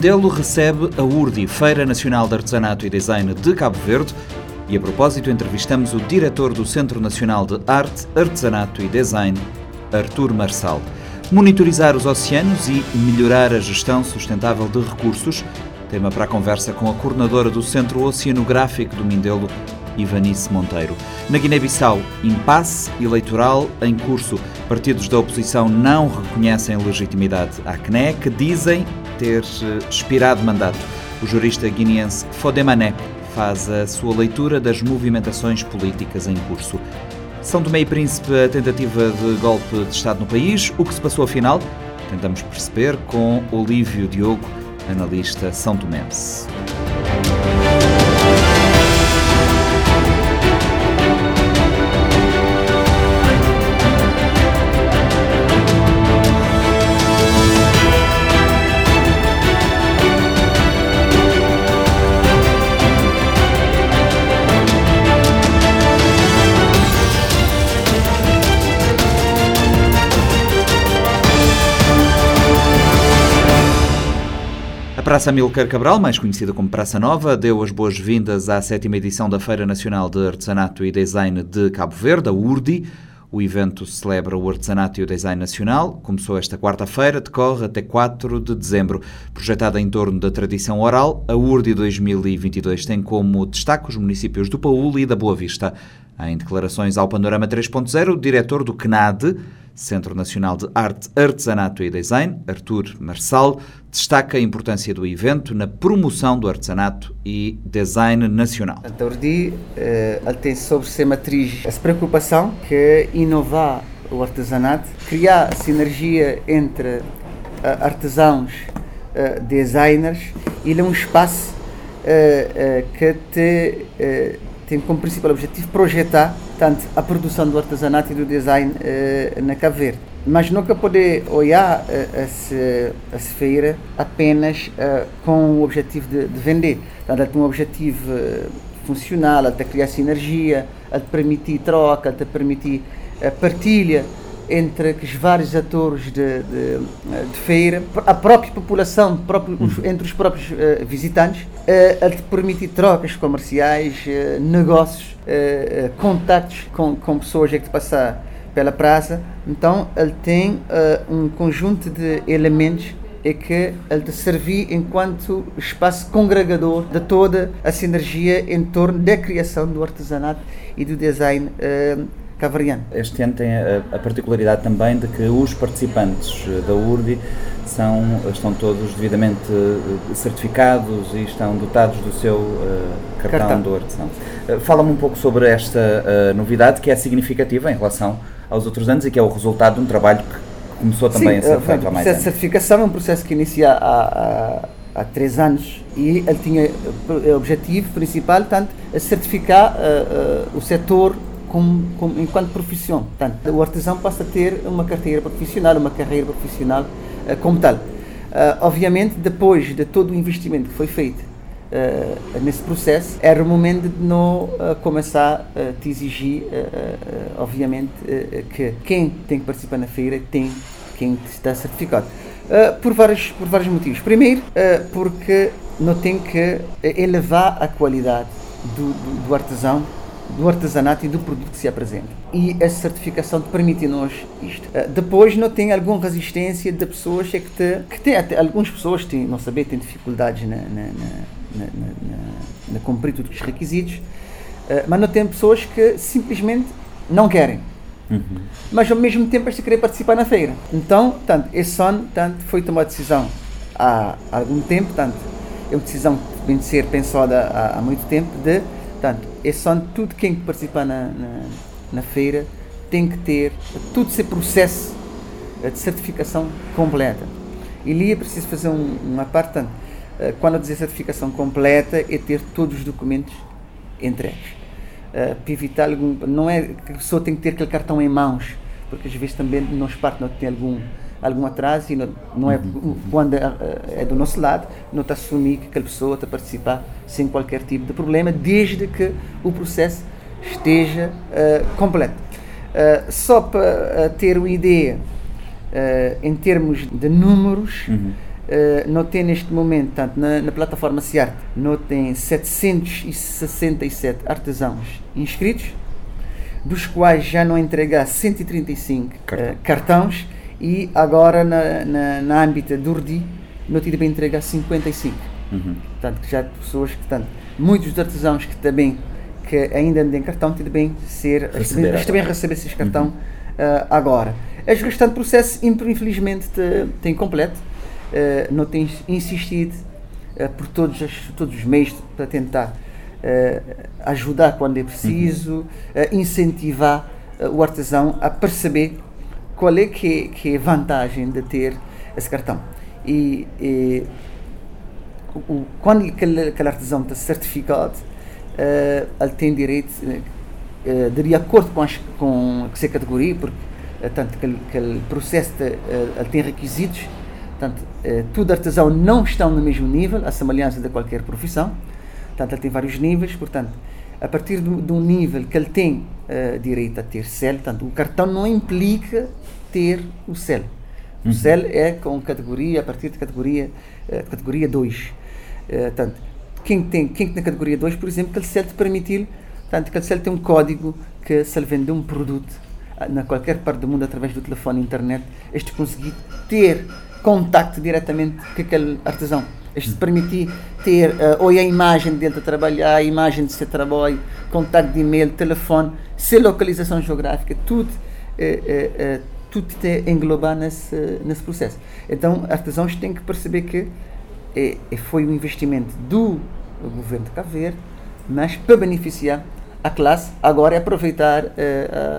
Mindelo recebe a URDI, Feira Nacional de Artesanato e Design de Cabo Verde, e a propósito entrevistamos o diretor do Centro Nacional de Arte, Artesanato e Design, Artur Marçal. Monitorizar os oceanos e melhorar a gestão sustentável de recursos, tema para a conversa com a coordenadora do Centro Oceanográfico do Mindelo, Ivanice Monteiro. Na Guiné-Bissau, impasse eleitoral em curso. Partidos da oposição não reconhecem legitimidade à CNE, que dizem ter eh, expirado mandato. O jurista guineense Fodemané faz a sua leitura das movimentações políticas em curso. São Tomé e Príncipe, a tentativa de golpe de Estado no país. O que se passou afinal? Tentamos perceber com Olívio Diogo, analista são tomense. Praça Milcar Cabral, mais conhecida como Praça Nova, deu as boas-vindas à sétima edição da Feira Nacional de Artesanato e Design de Cabo Verde, a URDI. O evento celebra o artesanato e o design nacional. Começou esta quarta-feira, decorre até 4 de dezembro. Projetada em torno da tradição oral, a URDI 2022 tem como destaque os municípios do Paúl e da Boa Vista. Em declarações ao Panorama 3.0, o diretor do CNAD, Centro Nacional de Arte, Artesanato e Design, Artur Marçal, destaca a importância do evento na promoção do artesanato e design nacional. A Urdi eh, tem sobre ser matriz essa preocupação que inovar o artesanato, criar sinergia entre uh, artesãos, uh, designers e é um espaço que te, tem como principal objetivo projetar tanto a produção do artesanato e do design uh, na Cabo Verde. Mas nunca poder olhar uh, essa, essa feira apenas uh, com o objetivo de, de vender. Portanto, ela tem um objetivo funcional, ela te criar sinergia, ela te permitir troca, ela te permitir partilha entre os vários atores de, de, de, feira, a própria população, próprio, os, uhum. entre os próprios uh, visitantes, uh, a te permitir trocas comerciais, uh, negócios, contactos com, com pessoas que te passar pela praça. Então, ele tem um conjunto de elementos é que ele te servir enquanto espaço congregador de toda a sinergia em torno da criação do artesanato e do design uh, cavariano. Este ano tem a, a, particularidade também de que os participantes eh, da URDI são, estão todos devidamente eh, certificados e estão dotados do seu uh, cartão, cartão do artesão. Uh, Fala-me um pouco sobre esta uh, novidade que é significativa em relação aos outros anos e que é o resultado de um trabalho que começou também Sim, a ser feito há mais anos. O processo de certificação é um processo que inicia há, há, há três anos e ele tinha o objetivo principal, tanto, a certificar o setor como, como, enquanto profissão. Portanto, o artesão passa a ter uma carreira profissional, uma carreira profissional uh, como tal. Uh, obviamente, depois de todo o investimento que foi feito uh, nesse processo, era o momento de não começar a te exigir, obviamente, que quem tem que participar na feira tem quem está certificado. por, vários, por vários motivos. Primeiro, porque não tem que elevar a qualidade do, do, do artesão do artesanato e do produto que se apresenta. E essa certificação te permite-nos isto. Uh, depois não tem alguma resistência de pessoas é que, te, que tem até algumas pessoas têm, não saber, têm dificuldades na, na, na, na, cumprir todos os requisitos, uh, mas não tem pessoas que simplesmente não querem. Uhum. Mas ao mesmo tempo esta querer participar na feira. Então, tanto, esse ano tanto, foi tomada decisão há algum tempo, tanto, é uma decisão que vem de ser pensada há, há muito tempo de Portanto, é só tudo quem participar na, na, na feira tem que ter todo esse processo de certificação completa. E ali é preciso fazer um, uma parte, eh, quando eu dizer certificação completa, é ter todos os documentos entregues. Uh, para evitar algum, não é que a pessoa tem que ter aquele cartão em mãos, porque às vezes também nos parte não tem algum algum atraso e não, não é uhum. quando é, é, do nosso lado, não está a assumir que aquela pessoa está a participar sem qualquer tipo de problema, desde que o processo esteja uh, completo. Uh, só para uh, ter uma ideia, em termos de números, uhum. Uh, não tem neste momento, tanto na, na plataforma Ciarte, não tem 767 artesãos inscritos, dos quais já não entregar 135 Cartão. uh, cartões e agora na, na, na âmbita do URDI não tive bem entregar 55. Uhum. Portanto, já pessoas que, tanto, muitos dos artesãos que também que ainda não têm cartão, tive bem ser, receber também receber esses cartão uhum. uh, agora. O restante processo, infelizmente, tem completo, uh, não tem insistido uh, por todos, as, todos os meios para tentar ajudar quando é preciso, uhum. incentivar o artesão a perceber qual é que, que é a vantagem de ter esse cartão. E, e o, quando aquele, aquele artesão está certificado, uh, ele tem direito, uh, de acordo com, as, com essa categoria, porque uh, tanto aquele, aquele processo de, ele tem requisitos, tanto todo artesão não está no mesmo nível, a semelhança de qualquer profissão, portanto ele tem vários níveis, portanto a partir um nível que ele tem direito a ter CEL, portanto o cartão não implica ter o CEL. O uhum. CEL é com categoria, a partir de categoria, uh, categoria 2. Uh, portanto, quem tem, quem tem na categoria 2, por exemplo, que ele CEL te permitir, portanto, que ele CEL tem um código que se ele vender um produto ah, na qualquer parte do mundo através do telefone internet, este conseguir ter contacto diretamente com aquele artesão. Este permitir ter uh, ou a imagem dele de trabalhar, a imagem de seu trabalho, contacto de e-mail, telefone, se localização geográfica, tudo uh, uh, tudo te englobar nesse, nesse processo. Então, artesãos têm que perceber que é, foi um investimento do governo de Cabo Verde, mas para beneficiar a classe, agora é aproveitar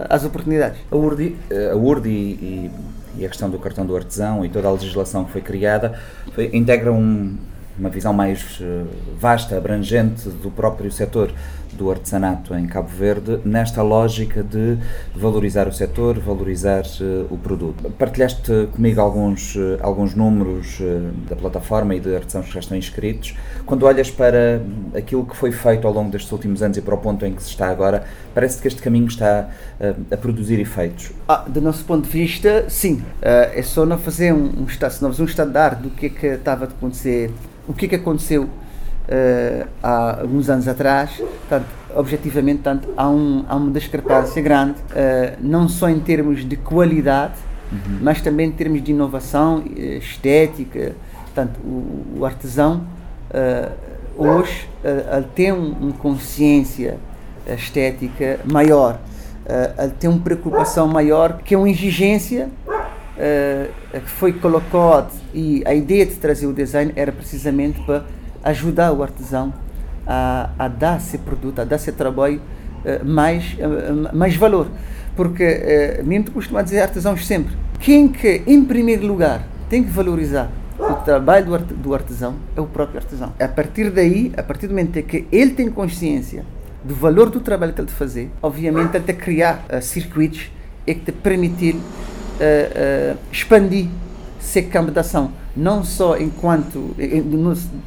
as oportunidades. A URDI, a URDI e, e, a questão do cartão do artesão e toda a legislação que foi criada foi, integra um, uma visão mais eh, vasta, abrangente do próprio setor do artesanato em Cabo Verde, nesta lógica de valorizar o setor, valorizar uh, o produto. Partilhaste comigo alguns, uh, alguns números uh, da plataforma e de artesãos que já estão inscritos. Quando olhas para aquilo que foi feito ao longo destes últimos anos e para o ponto em que se está agora, parece que este caminho está a produzir efeitos. Ah, do nosso ponto de vista, sim. é só não fazer um, um, estado, um ar do que é que estava a acontecer o que é que aconteceu uh, há alguns anos atrás. Portanto, objetivamente, tanto, há, um, há uma discrepância grande, uh, não só em termos de qualidade, uhum. mas também em termos de inovação, eh, estética. Portanto, o, o artesão uh, hoje ele tem uma um consciência estética maior, ele tem uma preocupação maior, que é uma exigência uh, que foi colocado e a ideia de trazer o design era precisamente para ajudar o artesão a, a dar esse produto, a dar esse trabalho uh, mais, uh, mais valor. Porque, uh, mesmo costumo dizer artesãos sempre, quem que, em primeiro lugar, tem que valorizar o trabalho do, art, do artesão é o próprio artesão. A partir daí, a partir do momento em que ele tem consciência do valor do trabalho que ele fazer, obviamente que criar uh, circuitos e que te permitir uh, uh, expandir esse campo de ação, não só enquanto,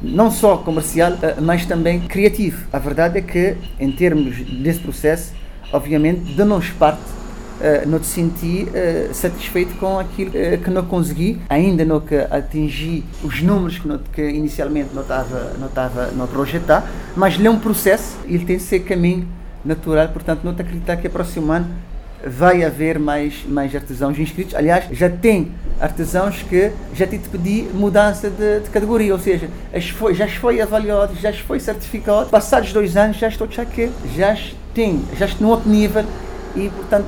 não só comercial, uh, mas também criativo. A verdade é que, em termos desse processo, obviamente, de nós parte, não te senti satisfeito com aquilo que não consegui, ainda não que atingi os números que, não, que inicialmente não estava não estava não projetar, mas ele é um processo, ele tem esse caminho natural, portanto, não te acreditar que é próximo ano vai haver mais, mais artesãos inscritos. Aliás, já tem artesãos que já te pedi mudança de, de, categoria, ou seja, foi, já foi avaliado, já foi certificado. Passados dois anos já estou já que já tem, já estou no outro nível e, portanto,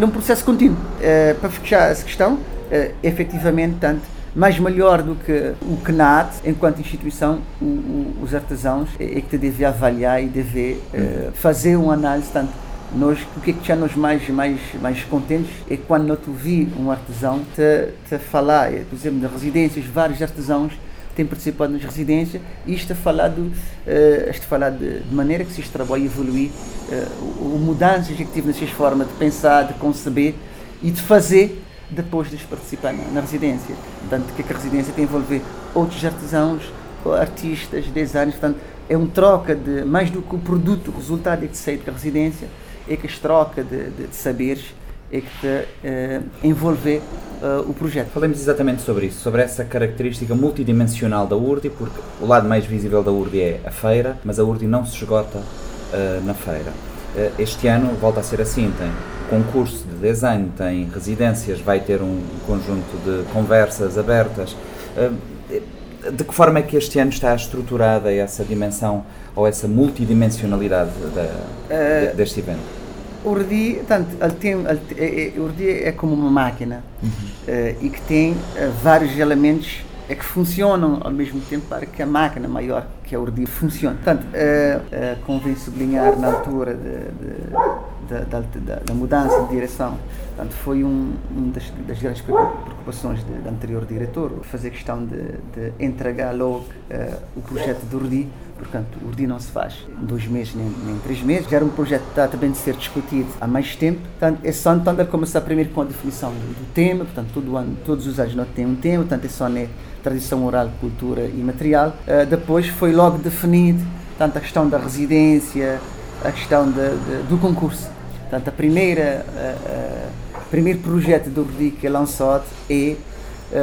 é um processo contínuo. Uh, para fechar essa questão, uh, efetivamente, tanto mais melhor do que o CNAT, enquanto instituição, o, o, os artesãos é, é que te deve avaliar e deve uh, fazer uma análise tanto nós, o que é que já nos mais, mais, mais contentes é quando nós vi um artesão te, te falar, por exemplo, das residências, vários artesãos têm participado nas residências e isto a falar, do, uh, isto a falar de, de, maneira que se este trabalho evoluir, uh, mudanças que tive nessas formas de pensar, de conceber e de fazer depois de participar na, na residência. Portanto, é que a residência tem a envolver outros artesãos, artistas, designers, portanto, é um troca de mais do que o produto, o resultado é que sai da residência, é que as troca de, de, de saberes é que te uh, envolver o projeto. Falemos exatamente sobre isso, sobre essa característica multidimensional da URDI, porque o lado mais visível da URDI é a feira, mas a URDI não se esgota uh, na feira. Uh, este ano volta a ser assim, tem concurso de design, tem residências, vai ter um conjunto de conversas abertas. Uh, de que forma é que este ano está estruturada essa dimensão ou essa multidimensionalidade da, deste evento? Urdi, portanto, ele tem, ele, é, é, Urdi é como uma máquina uhum. uh, e que tem uh, vários elementos é que funcionam ao mesmo tempo para que a máquina maior que é a Urdi funcione. Portanto, uh, convém sublinhar na altura de, de, da, da, da, mudança de direção. Portanto, foi um, um das, das, grandes preocupações do anterior diretor, fazer questão de, de entregar logo o projeto do Urdi Portanto, o URDI não se faz em dois meses nem, nem três meses. Já era um projeto que está também de ser discutido há mais tempo. Portanto, é só então começar primeiro com a definição do, tema. Portanto, todo ano, todos os anos não tem um tema. Portanto, é só né, tradição oral, cultura e material. Uh, depois foi logo definido tanto a questão da residência, a questão de, de, do concurso. Portanto, a primeira, uh, uh, primeiro projeto do URDI que é lançado é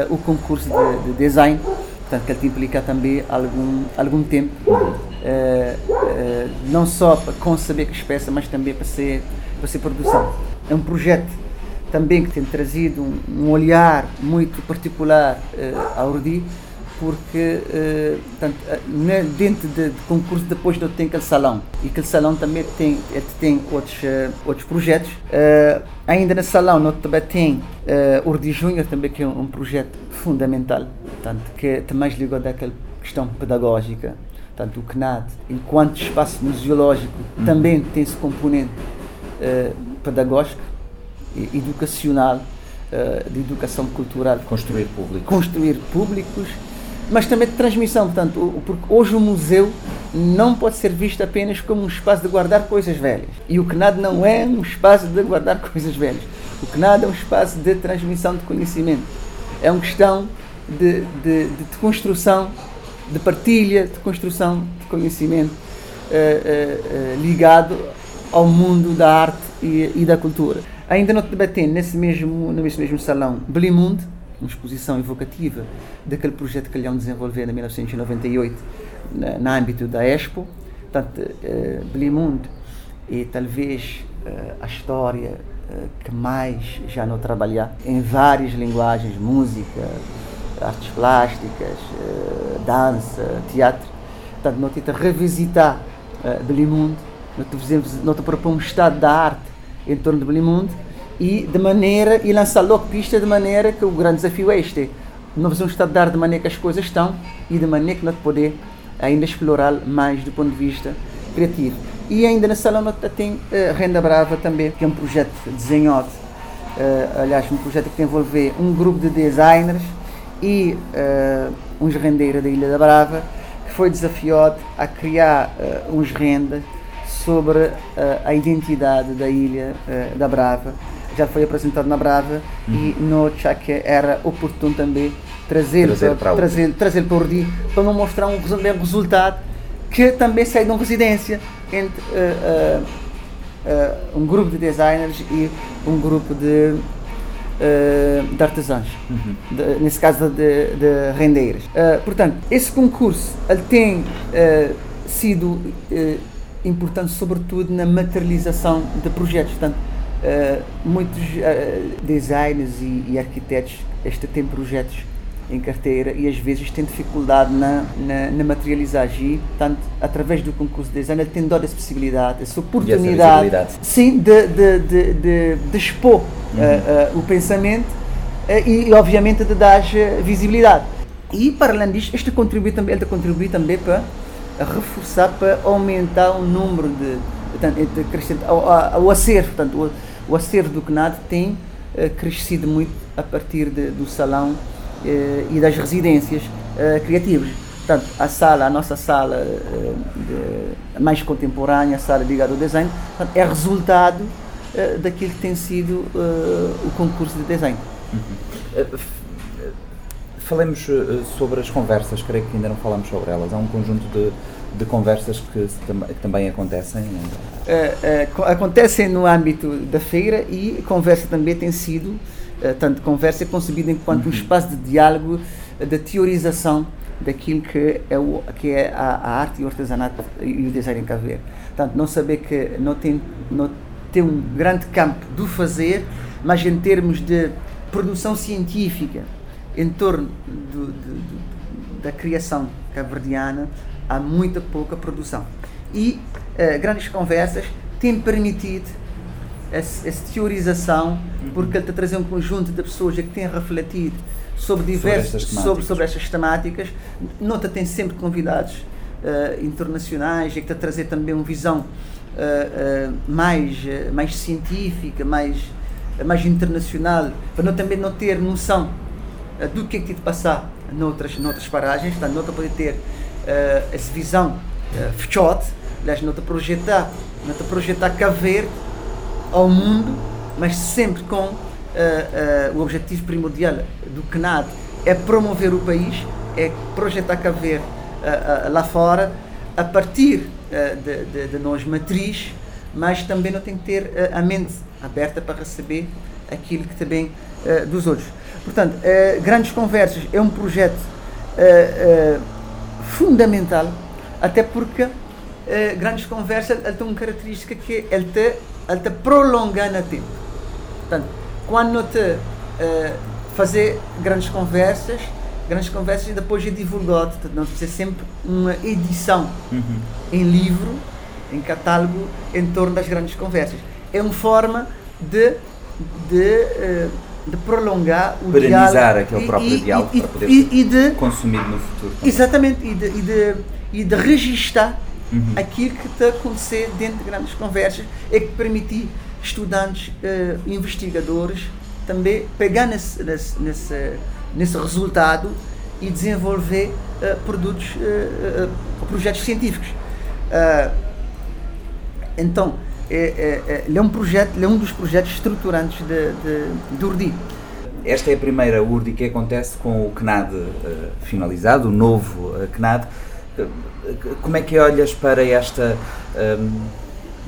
o concurso de, de design portanto que ele implica também algum algum tempo. Uh, uh, não só para conceber que espécie mas também para ser para ser produção. É um projeto também que tem trazido um, um olhar muito particular uh, ao Urdi porque uh, portanto, dentro de, de, concurso depois não tem aquele salão e aquele salão também tem tem outros uh, outros projetos uh, ainda no salão nós também tem uh, Urdi Júnior também que é um, um projeto fundamental portanto, que é mais ligado àquela questão pedagógica. Portanto, o CNAD, enquanto espaço museológico, uhum. também tem esse componente pedagógico e educacional, de educação cultural. Construir públicos. Construir públicos, mas também de transmissão. Portanto, porque hoje o museu não pode ser visto apenas como um espaço de guardar coisas velhas. E o CNAD não é um espaço de guardar coisas velhas. O CNAD é um espaço de transmissão de conhecimento. É uma questão de, de, de construção, de partilha, de construção de conhecimento uh, uh, uh, ligado ao mundo da arte e, e da cultura. Ainda não debatendo nesse mesmo, nesse mesmo salão Blimund, uma exposição evocativa daquele projeto que ele iam desenvolver em 1998 na, no âmbito da Expo. Portanto, uh, Blimund é talvez a história que mais já não trabalhar em várias linguagens, música, artes plásticas, uh, dança, teatro. Portanto, nós tentamos revisitar uh, Belimundo, nós, fizemos, nós propomos um estado da arte em torno de Belimundo e de maneira e lançar logo pista de maneira que o grande desafio é este nós um estado de maneira que as coisas estão e de maneira que nós podemos ainda explorar mais do ponto de vista criativo e ainda na sala nós tem uh, Renda Brava também que é um projeto desenhado uh, aliás um projeto que envolve um grupo de designers e uh, uns rendeiros da Ilha da Brava, que foi desafiado a criar uns rendas sobre a identidade da Ilha da Brava. Já foi apresentado na Brava uhum. e no que era oportuno também trazer, trazer para, trazer, trazer para o para não mostrar um resultado que também sai de uma residência entre um grupo de designers e um grupo de uh, de artesãos, uhum. de, nesse caso de, de rendeiras. Uh, portanto, esse concurso ele tem uh, sido importante sobretudo na materialização de projetos. Portanto, muitos designers e, e arquitetos este têm projetos em carteira e às vezes tem dificuldade na, na, na materializagem portanto, através do concurso de design, ele tem dado essa possibilidade, essa oportunidade essa sim, de, de, de, de, de expor uhum. uh, uh, o pensamento uh, e, obviamente, de dar visibilidade. E, para além disto, este contribui também, ele contribui também para reforçar, para aumentar o número de, portanto, o acervo, portanto, o, o acervo do CNAD tem crescido muito a partir de, do salão eh, e das residências eh, criativas. Portanto, a sala, a nossa sala de, mais contemporânea, a sala ligada ao design, portanto, é resultado daquilo que tem sido o concurso de design. Uhum. Falemos sobre as conversas, creio que ainda não falamos sobre elas. Há um conjunto de, de conversas que, que, também acontecem? Uh, uh, acontecem no âmbito da feira e conversa também tem sido tanto conversa é concebido enquanto uhum. um espaço de diálogo, de teorização daquilo que é, o, que é a, a arte e o artesanato e o design em Cabo Verde. Portanto, não saber que não tem, não tem um grande campo do fazer, mas em termos de produção científica, em torno do, do, do, da criação cabo-verdiana, há muita pouca produção. E uh, grandes conversas têm permitido essa, essa teorização, uhum. porque ele está a trazer um conjunto de pessoas que têm refletido sobre diversas sobre, sobre, sobre estas temáticas. Nota tem sempre convidados uh, internacionais e que está a trazer também uma visão uh, uh, mais, mais científica, mais, mais internacional, para não, também não ter noção do que é que tem de passar noutras, noutras paragens, portanto, não poder ter essa visão uh, fechada, aliás, não projetar, não projetar Cabo Verde ao mundo, mas sempre com uh, o objetivo primordial do CNAD é promover o país, é projetar uh, lá fora, a partir de, de, de, nós matriz, mas também não tem que ter a mente aberta para receber aquilo que também dos outros. Portanto, Grandes Conversas é um projeto fundamental, até porque Grandes Conversas ele tem uma característica que ele te, ele te prolonga no tempo. Portanto, quando te uh, fazer grandes conversas, grandes conversas e depois é divulgado, não precisa sempre uma edição uhum. em livro, em catálogo, em torno das grandes conversas. É uma forma de, de, uh, de prolongar o Perenizar diálogo. aquele próprio e, diálogo e, para poder e, de, consumir no futuro. Também. Exatamente, e de, e de, e de registar uhum. aquilo que está a acontecer dentro de grandes conversas, é que permitir estudantes, uh, investigadores, também pegar nesse, nesse, nesse, nesse resultado e desenvolver uh, produtos, uh, projetos científicos. então, é, é, é, ele é um projeto, é um dos projetos estruturantes de, de, de Urdi. Esta é a primeira URDI que acontece com o CNAD finalizado, o novo CNAD. Como é que olhas para esta um,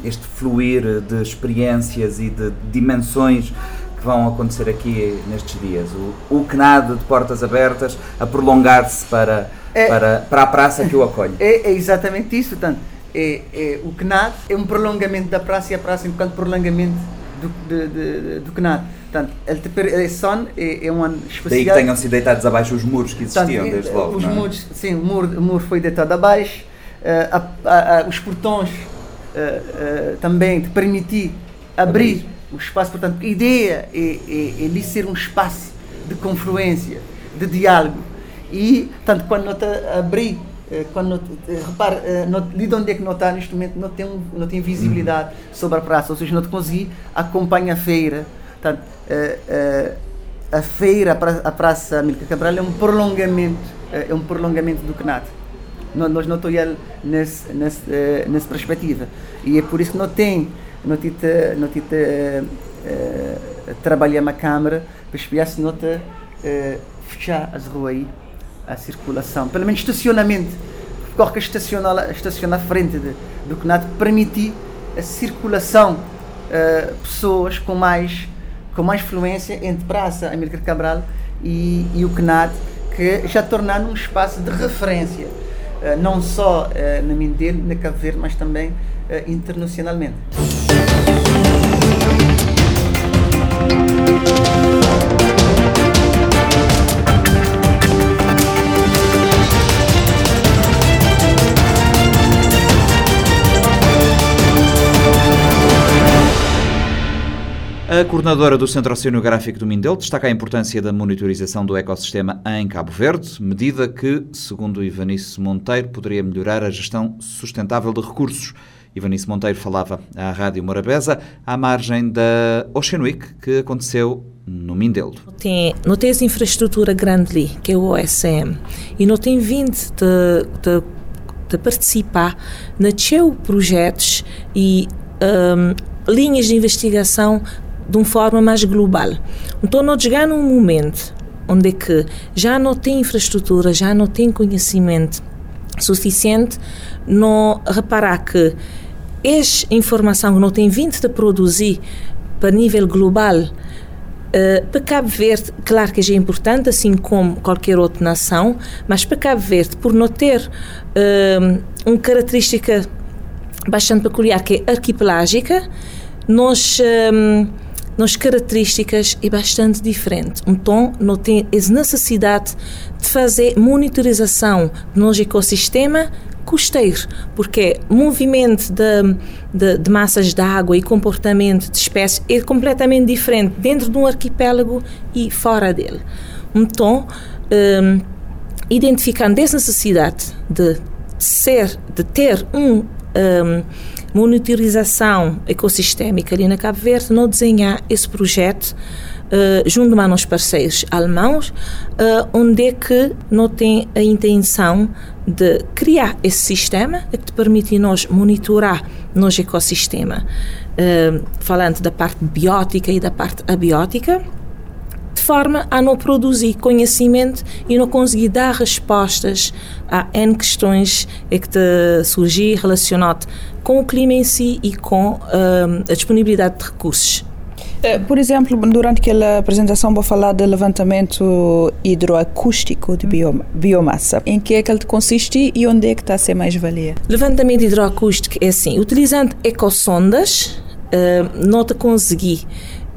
este fluir de experiências e de dimensões que vão acontecer aqui nestes dias. O, o CNAD de portas abertas a prolongar-se para, é, para, para a praça que o acolhe. É, é exatamente isso. Portanto, é, é, o CNAD é um prolongamento da praça e a praça enquanto prolongamento do, de, de, do CNAD. Portanto, ele son é, é um ano especial. Daí que tenham sido deitados abaixo os muros que existiam Portanto, desde logo. Os é? muros, sim, o muro, o muro foi deitado abaixo, uh, a, a, a, os portões uh, também de permitir abrir, abrir, o espaço. Portanto, a ideia é, é, é ali ser um espaço de confluência, de diálogo. E, tanto quando nós abrir, quando repare, ali de onde é que não está neste momento, não tem, não tem visibilidade uhum. sobre a praça, ou seja, não te consegui acompanhar a feira. Portanto, a feira, a Praça Milka Cabral é um prolongamento, é um prolongamento do CNAT nós não estamos nessa nesse, nessa perspectiva. E é por isso que não tem, não tem, não uh, trabalhar na Câmara para espiar se não uh, fechar as ruas aí, a circulação, pelo menos estacionamento. Qualquer estaciona, estaciona à frente de, do CNAT permitir a circulação uh, pessoas com mais com mais fluência entre Praça Amílcar Cabral e, e o CNAD, que já tornaram um espaço de referência eh, não só eh, na Mindelo, na Cabo Verde, mas também internacionalmente. A coordenadora do Centro Oceanográfico do Mindelo destaca a importância da monitorização do ecossistema em Cabo Verde, medida que, segundo Ivanice Monteiro, poderia melhorar a gestão sustentável de recursos. Ivanice Monteiro falava à Rádio Morabeza à margem da Ocean Week, que aconteceu no Mindelo. Tem, não tem essa infraestrutura grande ali, que é o OSM, e não tem vindo de, de, de participar nos projetos e um, linhas de investigação de uma forma mais global. Então, nós chegar num momento onde é que já não tem infraestrutura, já não tem conhecimento suficiente, não reparar que esta informação que não tem vindo a produzir para nível global Uh, para Cabo Verde, claro que é importante, assim como qualquer outra nação, mas para Cabo Verde, por não ter uh, uma característica bastante peculiar, que é arquipelágica, nós, um, nós características é bastante diferente. Então, não tem essa necessidade de fazer monitorização nosso ecossistema costeiro, porque movimento de, de, de, massas de água e comportamento de espécies é completamente diferente dentro de um arquipélago e fora dele. Então, um, identificando essa necessidade de ser, de ter um, um monitorização ecossistémica ali na Cabo Verde, não desenhar esse projeto uh, junto a nos parceiros alemãos, uh, onde é que não tem a intenção de criar esse sistema que te permite nós monitorar nosso ecossistema, uh, falando da parte biótica e da parte abiótica, forma a não produzir conhecimento e não conseguir dar respostas a N questões que te surgir relacionado com o clima em si e com uh, a disponibilidade de recursos. Eh, por exemplo, durante aquela apresentação vou falar do levantamento hidroacústico de biomassa. Em que é que ele consiste e onde é que está a ser mais valia? Levantamento hidroacústico é assim, utilizando ecossondas, uh, não te consegui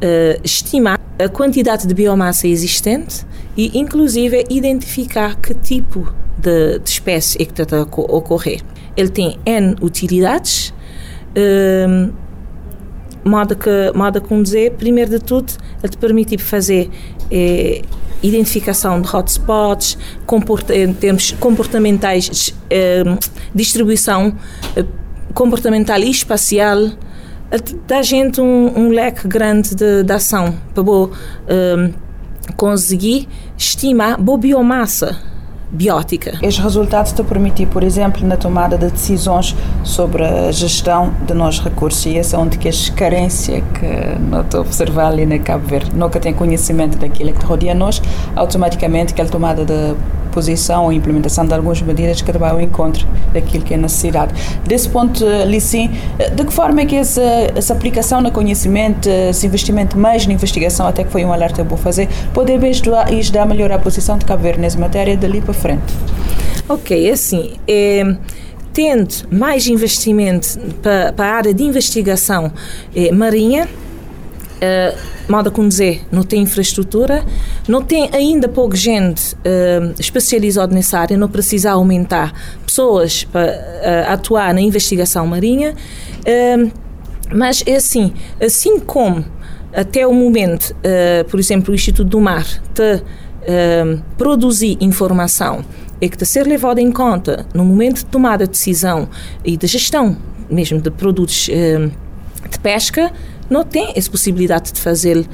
uh, estimar a quantidade de biomassa existente e, inclusive, identificar que tipo de, de espécie é que está a ocorrer. Ele tem N utilidades. Uh, modo que, modo como dizer, primeiro de tudo, ele te permite fazer eh, identificação de hotspots, comporta, em termos comportamentais, eh, distribuição eh, comportamental e espacial, dá gente um, um, leque grande de, de ação para bo, eh, conseguir estimar boa biomassa biótica. Estes resultados te permitem, por exemplo, na tomada de decisões sobre a gestão de nossos recursos e essa é onde que a carência que não estou a observar ali na Cabo Verde, nunca tem conhecimento daquilo que rodeia nós, automaticamente aquela tomada de posição ou implementação de algumas medidas que vai ao encontro daquilo que é necessidade. Desse ponto, Lissim, de que forma é que essa, essa aplicação no conhecimento, esse investimento mais na investigação, até que foi um alerta que eu vou fazer, pode ajudar a melhorar a posição de Cabo Verde nessa matéria dali para frente? Ok, é assim, é, tendo mais investimento para, para a área de investigação é, marinha, uh, modo como dizer, não tem infraestrutura, não tem ainda pouca gente uh, especializada nessa área, não precisa aumentar pessoas para uh, atuar na investigação marinha, mas é assim, assim como até o momento, por exemplo, o Instituto do Mar te produzir informação é que a ser levado em conta no momento de tomada de decisão e de gestão mesmo de produtos de pesca, não tem essa possibilidade de fazer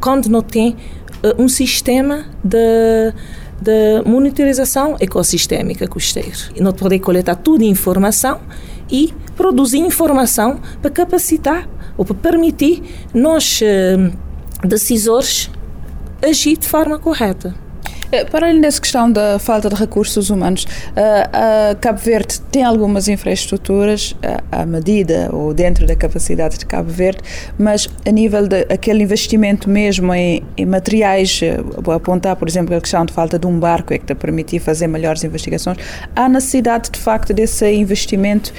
quando não tem uh, um sistema de, de monitorização ecossistémica costeira. Não poder coletar toda a informação e produzir informação para capacitar ou para permitir nós, uh, decisores, agir de forma correta. Eh, para além dessa questão da falta de recursos humanos, uh, uh, Cabo Verde tem algumas infraestruturas uh, à medida ou dentro da capacidade de Cabo Verde, mas a nível de aquele investimento mesmo em, em materiais, vou apontar, por exemplo, a questão de falta de um barco é que te permitir fazer melhores investigações, há necessidade de facto desse investimento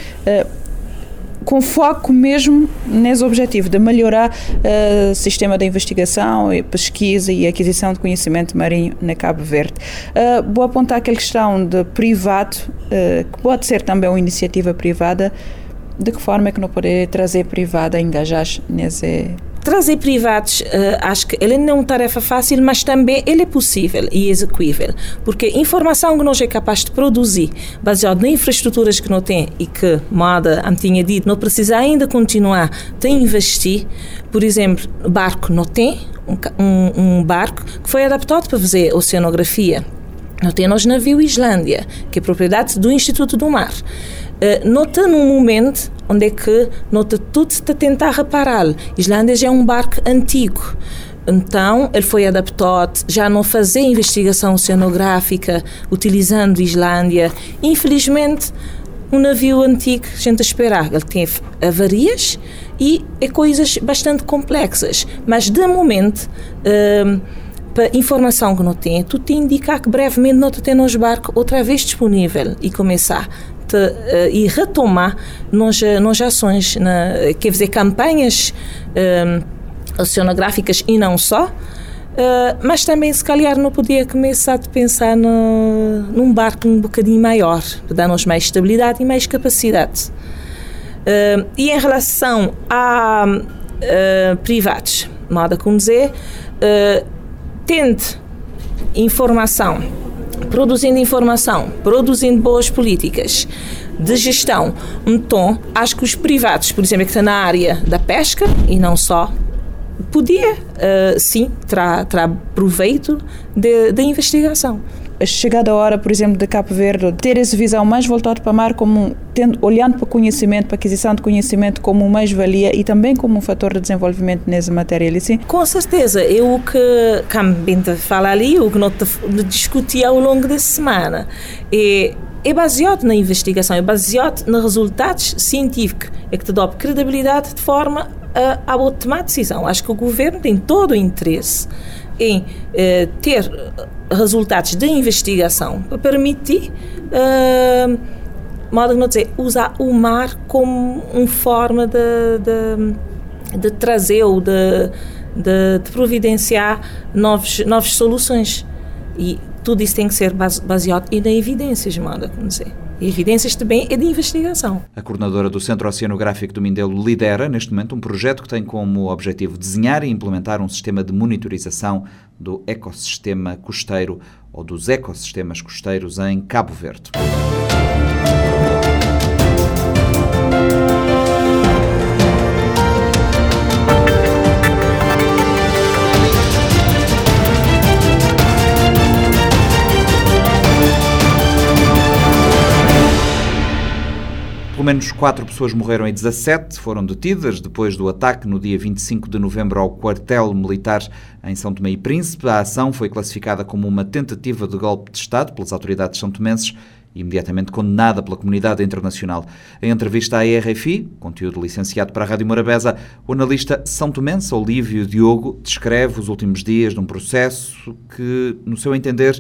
com foco mesmo nesse objetivo de melhorar o uh, sistema de investigação, pesquisa e aquisição de conhecimento marinho na Cabo Verde. Uh, vou apontar aquela questão de privado, uh, que pode ser também uma iniciativa privada, de que forma é que não poder trazer privada a engajar nesse trazer privados, uh, acho que ele não é uma tarefa fácil, mas também ele é possível e execuível, porque informação que nós é capaz de produzir, baseado nas infraestruturas que não tem e que, Moda tinha dito, não precisa ainda continuar a investir, por exemplo, barco não tem, um, um barco que foi adaptado para fazer oceanografia, não tem nos navio Islândia, que é propriedade do Instituto do Mar. Uh, nota num momento onde é que nota tudo está a tentar reparar. Islândia já é um barco antigo. Então, ele foi adaptado, já não fazer investigação oceanográfica utilizando Islândia. Infelizmente, um navio antigo, a gente esperar. Ele tem avarias e é coisas bastante complexas. Mas, de momento, uh, para informação que não tem, tu te indicar que brevemente não te tem nos barcos outra vez disponível e começar te, uh, e retomar nos, nos ações, na, quer dizer, campanhas uh, oceanográficas e não só, Uh, mas também, se calhar, não podia começar a pensar no, num barco um bocadinho maior, para dar-nos mais estabilidade e mais capacidade. Uh, e em relação a uh, privados, modo como dizer, tente informação, produzindo informação, produzindo boas políticas de gestão, então acho que os privados, por exemplo, que estão na área da pesca e não só, podia uh, sim terá, proveito da investigação. Chegada a hora, por exemplo, de Cabo Verde, ter essa visão mais voltada para o mar, como tendo, olhando para o conhecimento, para a aquisição de conhecimento como mais-valia e também como um fator de desenvolvimento nessa matéria, assim? Com certeza. Eu o que, bem fala ali, o que nós discuti ao longo da semana é é baseado na investigação, é baseado nos resultados científicos, é que te dá credibilidade de forma a, a tomar decisão. Acho que o governo tem todo o interesse em eh, ter resultados de investigação para permitir, uh, modo de não dizer, usar o mar como uma forma de, de, de trazer ou de, de, de, providenciar novos, novas soluções. E tudo isso tem que ser baseado em evidências, modo de dizer. Evidências também é de investigação. A coordenadora do Centro Oceanográfico do Mindelo lidera, neste momento, um projeto que tem como objetivo desenhar e implementar um sistema de monitorização do ecossistema costeiro ou dos ecossistemas costeiros em Cabo Verde. Menos quatro pessoas morreram e 17 foram detidas depois do ataque no dia 25 de novembro ao quartel militar em São Tomé e Príncipe. A ação foi classificada como uma tentativa de golpe de Estado pelas autoridades são-tomenses e imediatamente condenada pela comunidade internacional. Em entrevista à RFI, conteúdo licenciado para a Rádio Morabeza, o analista são tomense Olívio Diogo descreve os últimos dias de um processo que, no seu entender,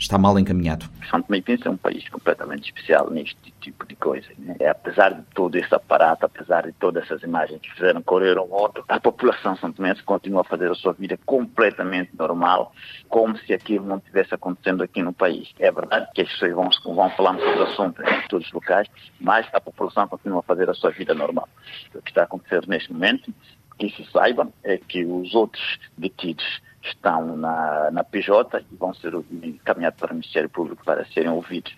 está mal encaminhado. São Tomé e Príncipe é um país completamente especial neste tipo de coisa. Né? É, apesar de todo esse aparato, apesar de todas essas imagens que fizeram correr o mundo, a população são tomense continua a fazer a sua vida completamente normal, como se aquilo não estivesse acontecendo aqui no país. É verdade que as pessoas vão, vão falando sobre o assunto em todos os locais, mas a população continua a fazer a sua vida normal. O que está acontecendo neste momento, que se saiba, é que os outros detidos estão na, na PJ e vão ser encaminhados para o Ministério Público para serem ouvidos.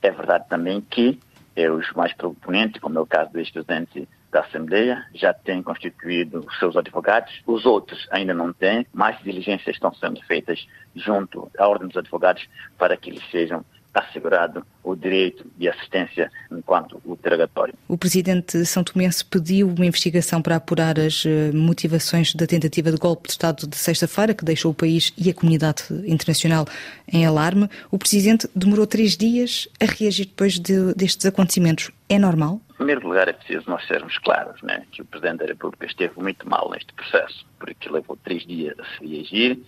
É verdade também que é, os mais proponentes, como é o caso do ex-presidente da Assembleia, já têm constituído seus advogados. Os outros ainda não têm. Mais diligências estão sendo feitas junto à Ordem dos Advogados para que eles sejam assegurado o direito de assistência enquanto o interrogatório. O presidente São Tomense pediu uma investigação para apurar as eh, motivações da tentativa de golpe de Estado de sexta-feira, que deixou o país e a comunidade internacional em alarme. O presidente demorou três dias a reagir depois de, destes acontecimentos. É normal? Em primeiro lugar, é preciso nós sermos claros né, que o Presidente da República esteve muito mal neste processo, porque levou três dias a reagir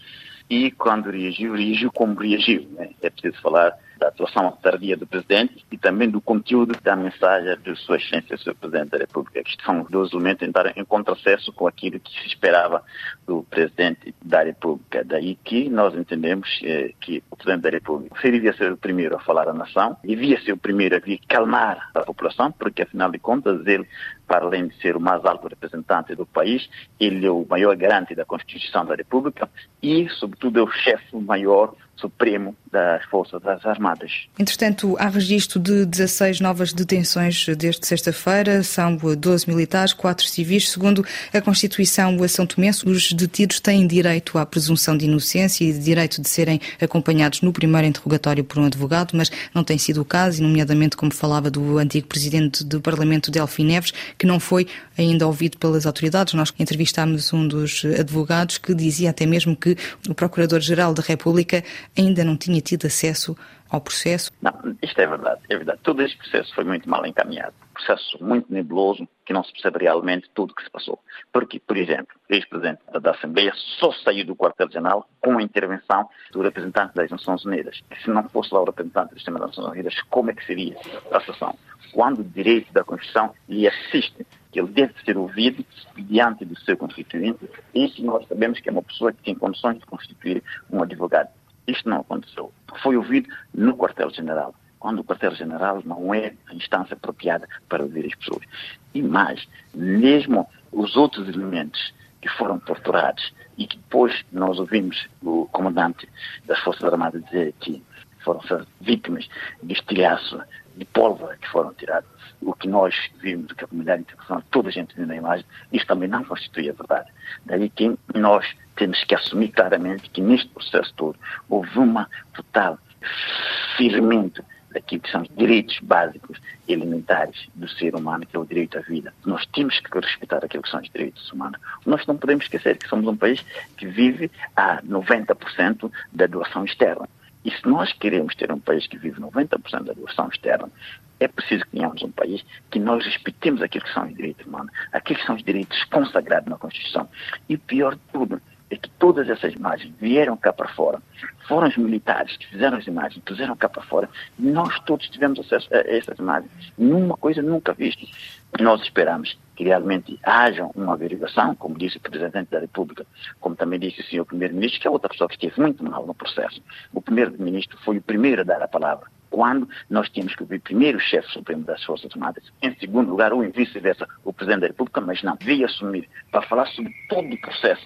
e, quando reagiu, reagiu como reagiu. Né? É preciso falar da atuação tardia do Presidente e também do conteúdo da mensagem de Sua Excelência, Sr. Presidente da República, que são dois elementos em entrar em contrassenso com aquilo que se esperava do Presidente da República. Daí que nós entendemos eh, que o Presidente da República devia ser o primeiro a falar à nação, devia ser o primeiro a vir calmar a população, porque afinal de contas ele para além de ser o mais alto representante do país, ele é o maior garante da Constituição da República e, sobretudo, é o chefe maior Supremo das Forças Armadas. Entretanto, há registro de 16 novas detenções desde sexta-feira. São 12 militares, 4 civis. Segundo a Constituição São Tomense, os detidos têm direito à presunção de inocência e direito de serem acompanhados no primeiro interrogatório por um advogado, mas não tem sido o caso, nomeadamente como falava do antigo presidente do Parlamento, Delfim Neves, que não foi ainda ouvido pelas autoridades. Nós entrevistámos um dos advogados que dizia até mesmo que o Procurador-Geral da República ainda não tinha tido acesso ao processo? Não, isto é verdade, é verdade. Todo este processo foi muito mal encaminhado. Processo muito nebuloso, que não se percebe realmente tudo o que se passou. Porque, por exemplo, o ex-presidente da Assembleia só saiu do quartel-general com a intervenção do representante das Nações Unidas. Se não fosse lá o representante do sistema das Nações Unidas, como é que seria a sessão? Quando o direito da Constituição lhe assiste que ele deve ser ouvido diante do seu constituinte, e nós sabemos que é uma pessoa que tem condições de constituir um advogado. Isto não aconteceu. Foi ouvido no quartel-general, quando o quartel-general não é a instância apropriada para ouvir as pessoas. E mais, mesmo os outros elementos que foram torturados e que depois nós ouvimos o comandante das Forças Armadas dizer que foram vítimas de estilhaço, de pólvora que foram tirados. O que nós vimos, que a comunidade internacional, toda a gente viu na imagem, isso também não constitui a verdade. Daí que nós temos que assumir claramente que neste processo todo houve uma total firmamento daquilo que são os direitos básicos elementares do ser humano, que é o direito à vida. Nós temos que respeitar aquilo que são os direitos humanos. Nós não podemos esquecer que somos um país que vive a 90% da doação externa. E se nós queremos ter um país que vive 90% da doação externa, é preciso que tenhamos um país que nós respeitemos aquilo que são os direitos humanos, aqueles que são os direitos consagrados na Constituição. E pior de tudo é que todas essas imagens vieram cá para fora. Foram os militares que fizeram as imagens, puseram cá para fora. Nós todos tivemos acesso a essas imagens. Numa coisa nunca vista. Nós esperamos que realmente haja uma averiguação, como disse o Presidente da República, como também disse o Sr. Primeiro-Ministro, que é outra pessoa que esteve muito mal no processo. O Primeiro-Ministro foi o primeiro a dar a palavra, quando nós tínhamos que ouvir primeiro o chefe supremo das Forças Armadas, em segundo lugar, ou em vice-versa, o Presidente da República, mas não, veio assumir para falar sobre todo o processo.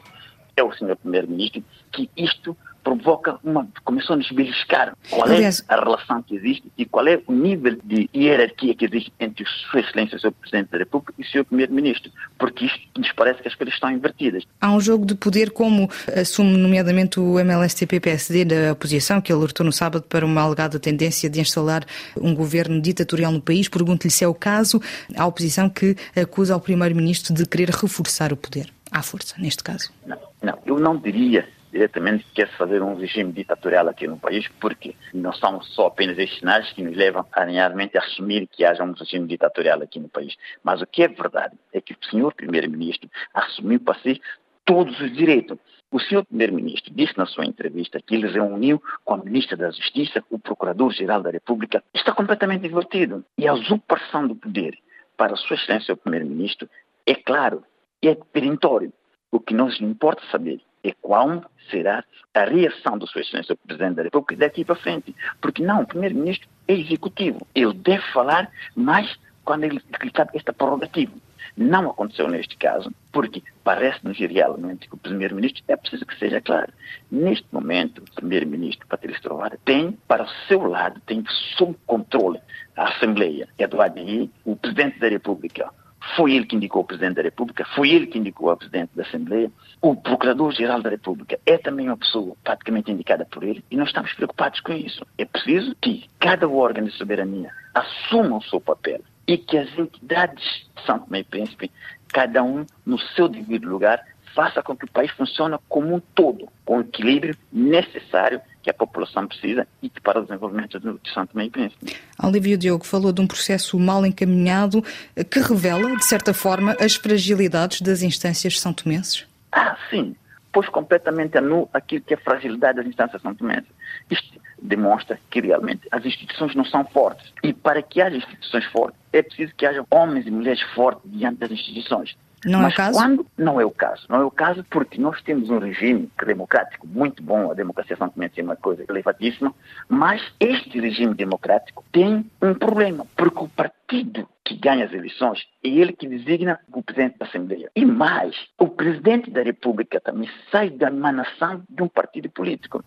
É o Sr. Primeiro-Ministro que isto provoca uma. começou a nos beliscar qual é a relação que existe e qual é o nível de hierarquia que existe entre Sua Excelência, o Sr. Presidente da República e o Sr. Primeiro-Ministro, porque isto nos parece que as coisas estão invertidas. Há um jogo de poder, como assume nomeadamente o MLSTP-PSD da oposição, que alertou no sábado para uma alegada tendência de instalar um governo ditatorial no país. Pergunto-lhe se é o caso, a oposição que acusa o Primeiro-Ministro de querer reforçar o poder. À força, neste caso. Não, não eu não diria diretamente quer fazer um regime ditatorial aqui no país, porque não são só apenas estes sinais que nos levam a a assumir que haja um regime ditatorial aqui no país. Mas o que é verdade é que o senhor primeiro-ministro assumiu para si todos os direitos. O senhor primeiro-ministro disse na sua entrevista que ele reuniu com a ministra da Justiça, o procurador-geral da República. Está completamente invertido. E a usurpação do poder para a sua excelência o primeiro-ministro é claro, é perentório. O que nos importa saber e qual será a reação do Sua Excelência, Presidente da República, daqui para frente. Porque não, o Primeiro-Ministro é executivo. Ele deve falar mais quando ele tem esta prerrogativa. Não aconteceu neste caso, porque parece-nos realmente que o Primeiro-Ministro é preciso que seja claro. Neste momento, o Primeiro-Ministro Patrício Trovada tem para o seu lado, tem sob controle a Assembleia, Eduardo Henrique, o Presidente da República, foi ele que indicou o Presidente da República, foi ele que indicou o Presidente da Assembleia. O Procurador-Geral da República é também uma pessoa praticamente indicada por ele e nós estamos preocupados com isso. É preciso que cada órgão de soberania assuma o seu papel e que as entidades de São Tomé e Príncipe, cada um no seu devido lugar, faça com que o país funcione como um todo, com o equilíbrio necessário que a população precisa e que para o desenvolvimento de São Tomé e Príncipe. Olívio Diogo falou de um processo mal encaminhado que revela, de certa forma, as fragilidades das instâncias são tomenses? Ah, sim. Pôs completamente a nu aquilo que é a fragilidade das instâncias são tomenses. Isto demonstra que realmente as instituições não são fortes. E para que haja instituições fortes, é preciso que haja homens e mulheres fortes diante das instituições. Não Mas é o caso? Quando não é o caso. Não é o caso porque nós temos um regime democrático muito bom, a democracia é uma coisa elevadíssima, mas este regime democrático tem um problema, porque o partido que ganha as eleições é ele que designa o presidente da Assembleia. E mais, o presidente da República também sai da emanação de um partido político.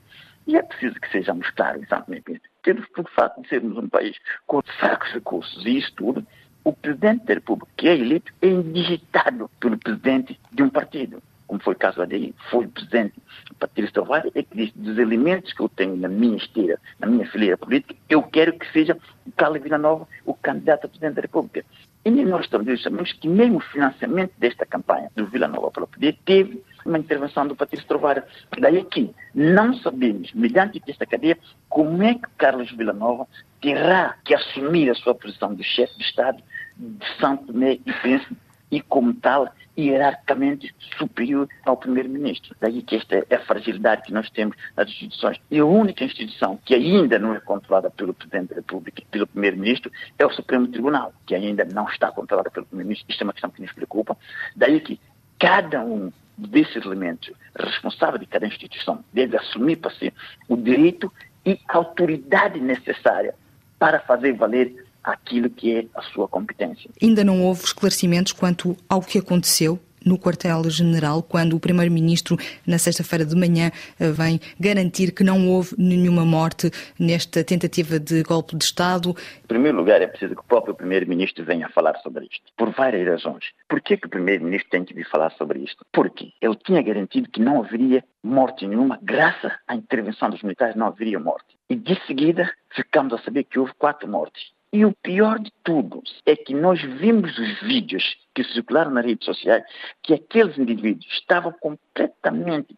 E é preciso que sejamos claros, exatamente. Temos, por fato de sermos um país com fracos recursos e isso tudo, o presidente da República, que é eleito, é indigitado pelo presidente de um partido. Como foi o caso ADI, foi o presidente Patrício Tavares, é que disse, dos elementos que eu tenho na minha esteira, na minha fileira política, eu quero que seja o Carlos Nova o candidato a presidente da República. E nós também sabemos que mesmo o financiamento desta campanha do Vila Nova para o poder teve uma intervenção do Patrício Trovara. Daí que não sabemos, mediante esta cadeia, como é que Carlos Villanova terá que assumir a sua posição de chefe de Estado de São Tomé e Príncipe e, como tal, hierarquicamente superior ao primeiro-ministro. Daí que esta é a fragilidade que nós temos nas instituições. E a única instituição que ainda não é controlada pelo Presidente da República e pelo primeiro-ministro é o Supremo Tribunal, que ainda não está controlada pelo primeiro-ministro. Isto é uma questão que nos preocupa. Daí que cada um desses elementos responsável de cada instituição deve assumir para si o direito e a autoridade necessária para fazer valer aquilo que é a sua competência. Ainda não houve esclarecimentos quanto ao que aconteceu no quartel-general, quando o Primeiro-Ministro, na sexta-feira de manhã, eh, vem garantir que não houve nenhuma morte nesta tentativa de golpe de Estado. Em primeiro lugar, é preciso que o próprio Primeiro-Ministro venha falar sobre isto, por várias razões. Por que, que o Primeiro-Ministro tem que vir falar sobre isto? Porque ele tinha garantido que não haveria morte nenhuma, graças à intervenção dos militares não haveria morte. E de seguida ficamos a saber que houve quatro mortes. E o pior de tudo é que nós vimos os vídeos que circularam nas redes sociais que aqueles indivíduos estavam completamente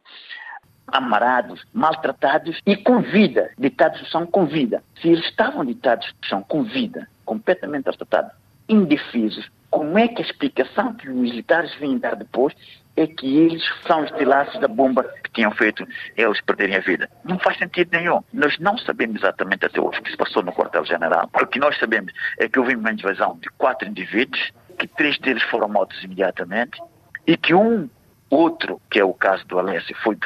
amarados, maltratados e com vida, deitados no chão com vida. Se eles estavam deitados no chão com vida, completamente maltratados, indefesos, como é que a explicação que os militares vêm dar depois é que eles são os tilaços da bomba que tinham feito eles perderem a vida. Não faz sentido nenhum. Nós não sabemos exatamente até hoje o que se passou no quartel-general. O que nós sabemos é que houve uma invasão de quatro indivíduos, que três deles foram mortos imediatamente e que um outro, que é o caso do Alessio, foi,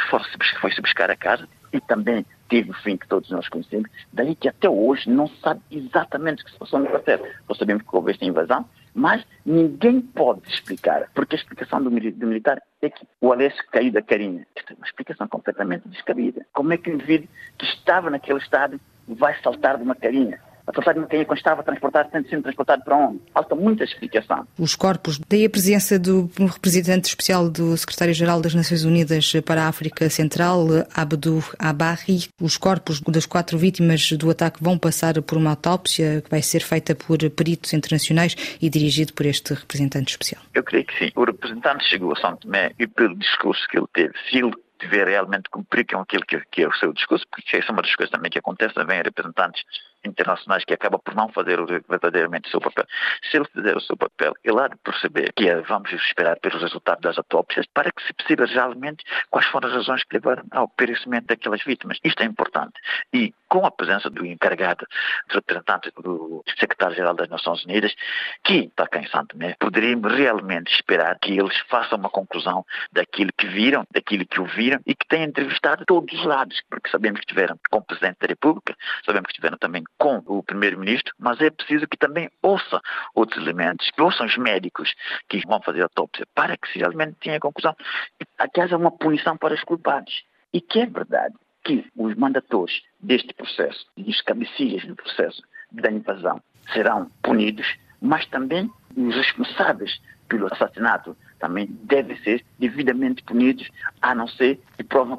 foi se buscar a casa e também teve o fim que todos nós conhecemos. Daí que até hoje não sabe exatamente o que se passou no quartel. Nós sabemos que houve esta invasão, mas ninguém pode explicar, porque a explicação do, do militar é que o Alessio caiu da carinha. Esta é uma explicação completamente descabida. Como é que um indivíduo que estava naquele estado vai saltar de uma carinha? A passagem de quando estava transportado, tendo sido transportado para onde? Falta muita explicação. Os corpos, daí a presença do representante especial do secretário-geral das Nações Unidas para a África Central, Abdou Abarri, os corpos das quatro vítimas do ataque vão passar por uma autópsia que vai ser feita por peritos internacionais e dirigido por este representante especial. Eu creio que sim. O representante chegou a São Tomé e pelo discurso que ele teve, se ele tiver realmente cumprir com aquilo que, que é o seu discurso, porque essa é uma das coisas também que acontece, vem representantes internacionais que acabam por não fazer verdadeiramente o seu papel. Se ele fizer o seu papel, ele há de perceber que é, vamos esperar pelos resultados das autópsias para que se perceba realmente quais foram as razões que levaram ao perecimento daquelas vítimas. Isto é importante. E com a presença do encarregado, do representante do secretário-geral das Nações Unidas, que está cá em Santo Tomé, poderíamos realmente esperar que eles façam uma conclusão daquilo que viram, daquilo que ouviram e que tenham entrevistado todos os lados, porque sabemos que estiveram com o Presidente da República, sabemos que estiveram também com o primeiro-ministro, mas é preciso que também ouça outros elementos, que ouçam os médicos que vão fazer a autópsia, para que se realmente tenha conclusão que haja uma punição para os culpados. E que é verdade que os mandatores deste processo e os cabecilhas do processo da invasão serão punidos, mas também os responsáveis pelo assassinato também devem ser devidamente punidos, a não ser que provam o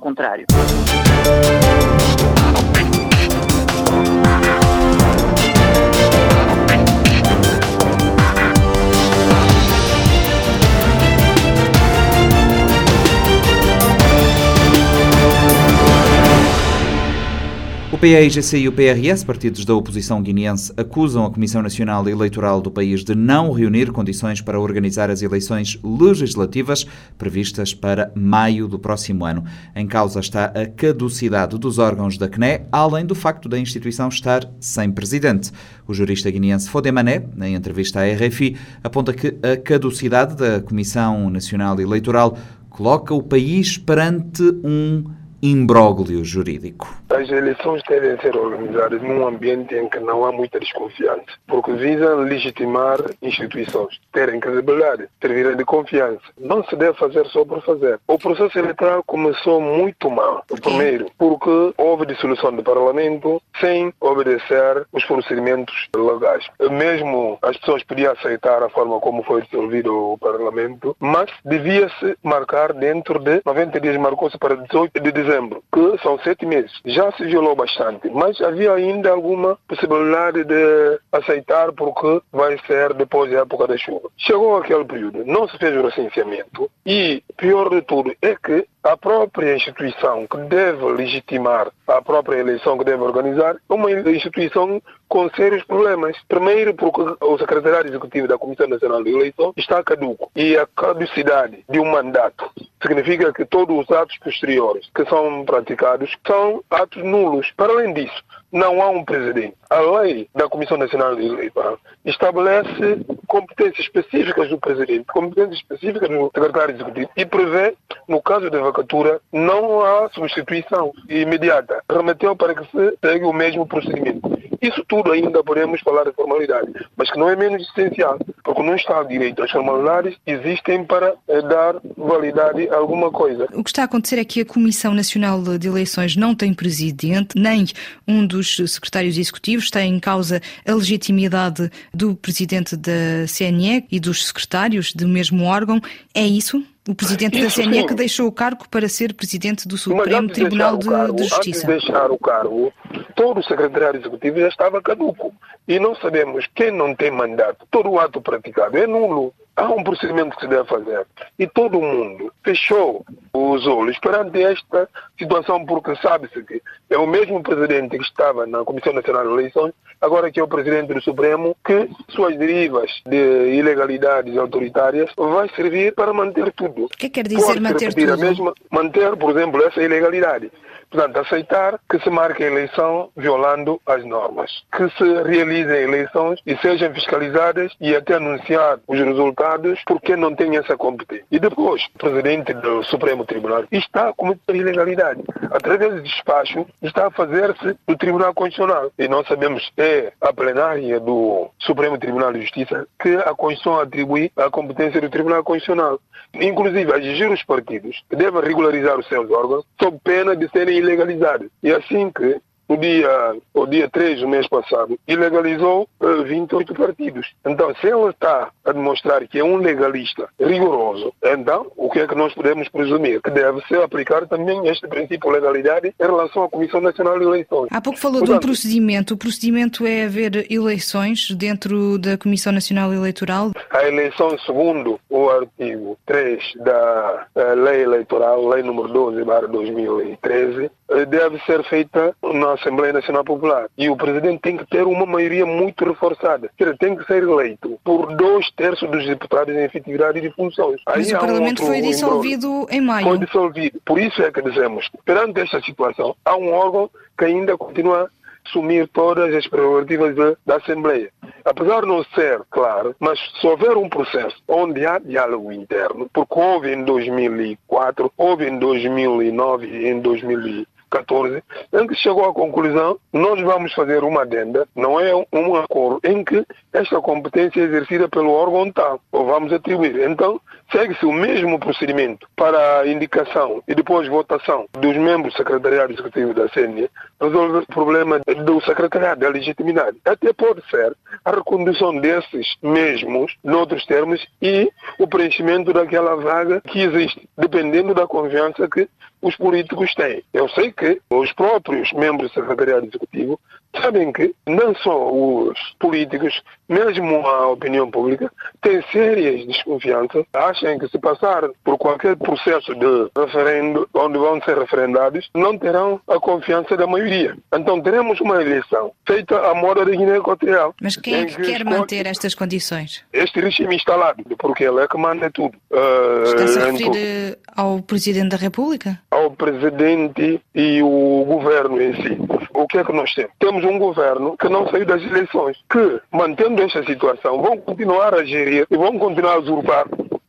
PAIGC e o PRS, partidos da oposição guineense, acusam a Comissão Nacional Eleitoral do país de não reunir condições para organizar as eleições legislativas previstas para maio do próximo ano. Em causa está a caducidade dos órgãos da CNE, além do facto da instituição estar sem presidente. O jurista guineense Fodemané, em entrevista à RFI, aponta que a caducidade da Comissão Nacional Eleitoral coloca o país perante um imbróglio jurídico. As eleições devem ser organizadas num ambiente em que não há muita desconfiança, porque visam legitimar instituições, terem credibilidade, servirem de confiança. Não se deve fazer só por fazer. O processo eleitoral começou muito mal. Primeiro, porque houve dissolução do Parlamento sem obedecer os procedimentos legais. Mesmo as pessoas podiam aceitar a forma como foi dissolvido o Parlamento, mas devia-se marcar dentro de 90 dias, marcou-se para 18 de dezembro, que são sete meses, já se violou bastante, mas havia ainda alguma possibilidade de aceitar porque vai ser depois da época da chuva. Chegou aquele período, não se fez o recenseamento e, pior de tudo, é que a própria instituição que deve legitimar a própria eleição que deve organizar uma instituição com sérios problemas. Primeiro, porque o secretariado executivo da Comissão Nacional de Eleição está caduco e a caducidade de um mandato significa que todos os atos posteriores que são praticados são atos nulos. Para além disso, não há um presidente. A lei da Comissão Nacional de Eleição estabelece competências específicas do presidente, competências específicas do secretário executivo e prevê, no caso de vacatura, não há substituição imediata. Remeteu para que se segue o mesmo procedimento. Isso tudo ainda podemos falar de formalidade, mas que não é menos essencial, porque no Estado de Direito as formalidades existem para eh, dar validade a alguma coisa. O que está a acontecer é que a Comissão Nacional de Eleições não tem presidente, nem um dos secretários executivos, tem em causa a legitimidade do presidente da CNE e dos secretários do mesmo órgão. É isso? O presidente Isso, da CNE que deixou o cargo para ser presidente do Supremo Tribunal de, cargo, de, Justiça. Antes de deixar o cargo, todo o secretário executivo já estava caduco. E não sabemos quem não tem mandato. Todo o ato praticado é nulo. Há um procedimento que se deve fazer. E todo mundo fechou os olhos perante esta situação, porque sabe-se que é o mesmo presidente que estava na Comissão Nacional de Eleições, agora que é o presidente do Supremo, que suas derivas de ilegalidades autoritárias vai servir para manter tudo. O que quer dizer Pode manter tudo? A mesma, manter, por exemplo, essa ilegalidade. Portanto, aceitar que se marque a eleição violando as normas, que se realizem eleições e sejam fiscalizadas e até anunciar os resultados porque não tem essa competência. E depois, o presidente do Supremo Tribunal está a cometer ilegalidade. Através do despacho, está a fazer-se do Tribunal Constitucional. E nós sabemos é a plenária do Supremo Tribunal de Justiça que a Constituição atribui a competência do Tribunal Constitucional. Inclusive, exigir os partidos que devem regularizar os seus órgãos sob pena de serem ilegalizados. E assim que no dia, o dia 3 do mês passado, ilegalizou uh, eh, 28 partidos. Então, se ele está a demonstrar que é um legalista rigoroso, então, o que é que nós podemos presumir? Que deve-se aplicar também este princípio de legalidade em relação à Comissão Nacional de Eleições. Há pouco falou Portanto, de um procedimento. O procedimento é haver eleições dentro da Comissão Nacional Eleitoral? A eleição, segundo o artigo 3 da uh, Lei Eleitoral, Lei número 12, 2013, uh, deve ser feita na Assembleia Nacional Popular. E o presidente tem que ter uma maioria muito reforçada. Tem que ser eleito por dois terços dos deputados em efetividade de funções. Mas Aí o Parlamento um foi dissolvido em maio. Foi dissolvido. Por isso é que dizemos, perante esta situação, há um órgão que ainda continua assumir todas as prerrogativas da Assembleia. Apesar de não ser claro, mas se houver um processo onde há diálogo interno, porque houve em 2004, houve em 2009 e em 2000 14, em que chegou à conclusão, nós vamos fazer uma adenda, não é um acordo, em que esta competência é exercida pelo órgão tal, ou vamos atribuir. Então, segue-se o mesmo procedimento para a indicação e depois votação dos membros do secretariado executivo da CNE, resolver o problema do secretariado da legitimidade. Até pode ser a recondução desses mesmos, noutros termos, e o preenchimento daquela vaga que existe, dependendo da confiança que os políticos têm. Eu sei que os próprios membros do secretariado executivo sabem que não só os políticos, mesmo a opinião pública, têm sérias desconfianças, acham que se passar por qualquer processo de referendo, onde vão ser referendados, não terão a confiança da maioria. Então teremos uma eleição feita à moda da Guiné Equatorial. Mas quem é que, que quer manter estas condições? Este regime instalado, porque ele é que manda tudo. Uh, Está-se a referir ao Presidente da República? Ao Presidente e o Governo em si. O que é que nós temos? Temos um governo que não saiu das eleições, que, mantendo esta situação, vão continuar a gerir e vão continuar a usurpar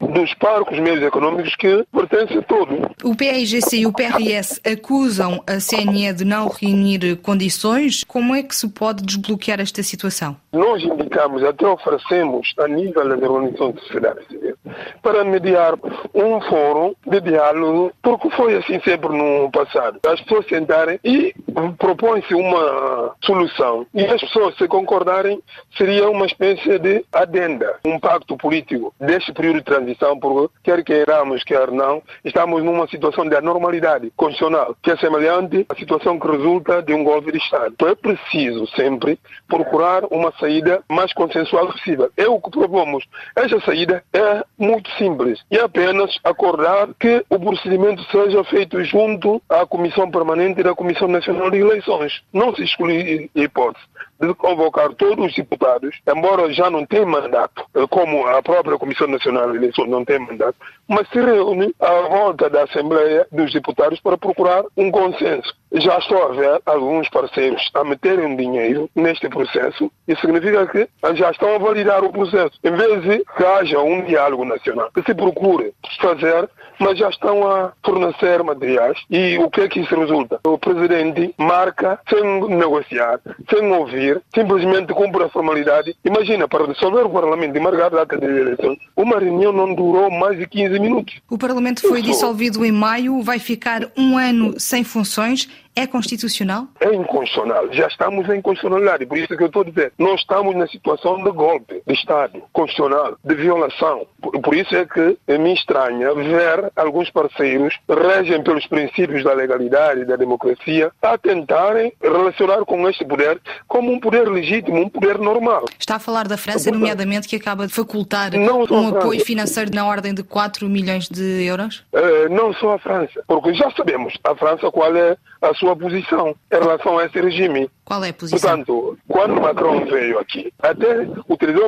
dos parcos meios econômicos que pertencem a todos. O PIGC e o PRS acusam a CNE de não reunir condições. Como é que se pode desbloquear esta situação? Nós indicamos, até oferecemos a nível das organizações de sociedade civil, para mediar um fórum de diálogo, porque foi assim sempre no passado. As pessoas sentarem e propõem-se uma solução. E as pessoas, se concordarem, seria uma espécie de adenda, um pacto político deste período de transição Constituição, porque quer queiramos, quer não, estamos numa situação de anormalidade constitucional, que é semelhante à situação que resulta de um golpe de Estado. Então é preciso sempre procurar uma saída mais consensual possível. É o que propomos. Esta saída é muito simples e é apenas acordar que o procedimento seja feito junto à Comissão Permanente da Comissão Nacional de Eleições. Não se exclui hipótese de convocar todos os deputados, embora já não tenham mandato, como a própria Comissão Nacional de Eleições não tem mandato, mas se reúne à volta da Assembleia dos Deputados para procurar um consenso. Já estou a ver alguns parceiros a meterem dinheiro neste processo e significa que já estão a validar o processo. Em vez de que haja um diálogo nacional, que se procure fazer, mas já estão a fornecer materiais. E o que é que isso resulta? O presidente marca sem negociar, sem ouvir, simplesmente cumpre a formalidade. Imagina, para dissolver o Parlamento e marcar a data de eleições, uma reunião não durou mais de 15 minutos. O Parlamento foi dissolvido em maio, vai ficar um ano sem funções é constitucional? É inconstitucional. Já estamos em inconstitucionalidade. Por isso que eu estou a dizer. Nós estamos na situação de golpe de Estado constitucional, de violação. Por, por isso é que me estranha ver alguns parceiros regem pelos princípios da legalidade e da democracia a tentarem relacionar com este poder como um poder legítimo, um poder normal. Está a falar da França, nomeadamente, que acaba de facultar não um apoio financeiro na ordem de 4 milhões de euros? Uh, não só a França, porque já sabemos a França qual é a sua posição em relação a esse regime. Qual é a posição? Portanto, quando Macron veio aqui, até utilizou